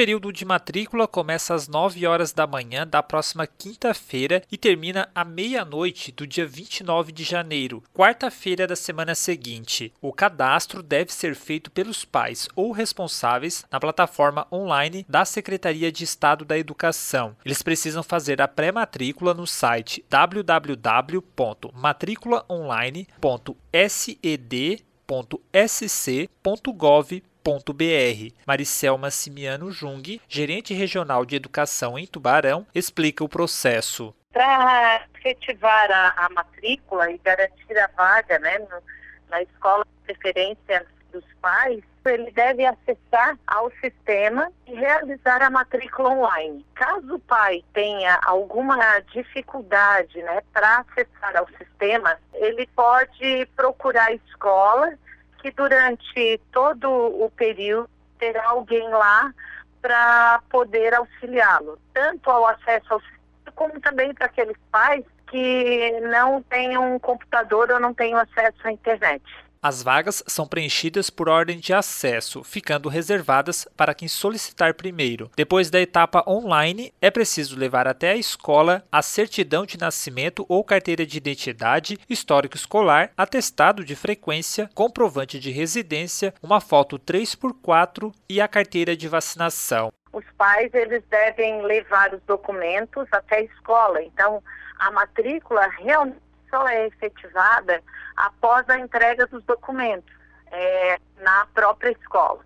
período de matrícula começa às 9 horas da manhã da próxima quinta-feira e termina à meia-noite do dia 29 de janeiro, quarta-feira da semana seguinte. O cadastro deve ser feito pelos pais ou responsáveis na plataforma online da Secretaria de Estado da Educação. Eles precisam fazer a pré-matrícula no site www.matriculaonline.sed.sc.gov.br br Maricelma Simiano Jung, gerente regional de educação em Tubarão, explica o processo. Para efetivar a, a, matrícula e garantir a vaga né, no, na escola de preferência dos pais, ele deve acessar ao sistema e realizar a matrícula online. Caso o pai tenha alguma dificuldade né, para acessar ao sistema, ele pode procurar a escola que durante todo o período terá alguém lá para poder auxiliá-lo, tanto ao acesso ao sistema, como também para aqueles pais que não tenham um computador ou não tenham acesso à internet. As vagas são preenchidas por ordem de acesso, ficando reservadas para quem solicitar primeiro. Depois da etapa online, é preciso levar até a escola a certidão de nascimento ou carteira de identidade, histórico escolar, atestado de frequência, comprovante de residência, uma foto 3x4 e a carteira de vacinação. Os pais eles devem levar os documentos até a escola. Então, a matrícula realmente só é efetivada após a entrega dos documentos é, na própria escola.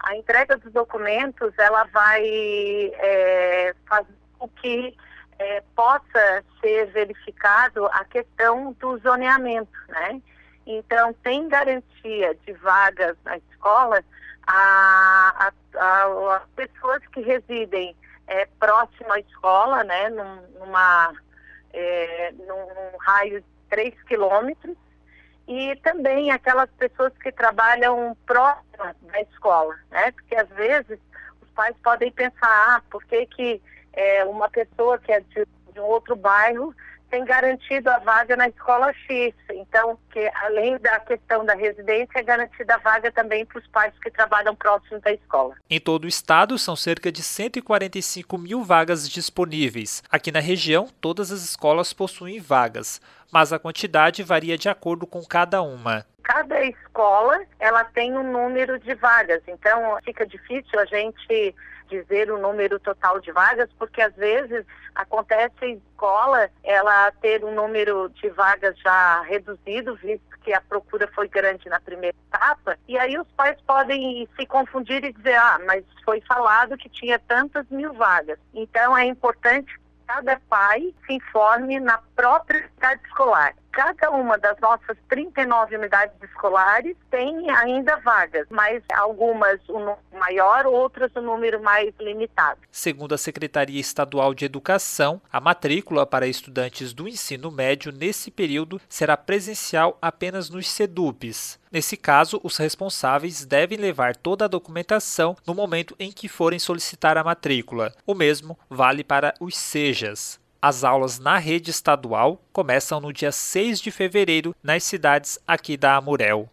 A entrega dos documentos ela vai é, fazer com que é, possa ser verificado a questão do zoneamento, né? Então, tem garantia de vagas na escola a, a, a, as pessoas que residem é, próximo à escola, né, num, numa, é, num, num raio de 3 quilômetros, e também aquelas pessoas que trabalham próximas da escola, né? Porque às vezes os pais podem pensar, ah, por que, que é, uma pessoa que é de, de um outro bairro tem garantido a vaga na escola X. Então, que além da questão da residência, é garantida a vaga também para os pais que trabalham próximo da escola. Em todo o estado, são cerca de 145 mil vagas disponíveis. Aqui na região, todas as escolas possuem vagas mas a quantidade varia de acordo com cada uma. Cada escola ela tem um número de vagas, então fica difícil a gente dizer o número total de vagas, porque às vezes acontece a escola ela ter um número de vagas já reduzido, visto que a procura foi grande na primeira etapa, e aí os pais podem se confundir e dizer, ah, mas foi falado que tinha tantas mil vagas. Então é importante cada pai se informe na própria cidade escolar cada uma das nossas 39 unidades escolares tem ainda vagas, mas algumas um número maior, outras um número mais limitado. Segundo a Secretaria Estadual de Educação, a matrícula para estudantes do ensino médio nesse período será presencial apenas nos SEDUPs. Nesse caso, os responsáveis devem levar toda a documentação no momento em que forem solicitar a matrícula. O mesmo vale para os SEJAS. As aulas na rede estadual começam no dia 6 de fevereiro nas cidades aqui da Amurel.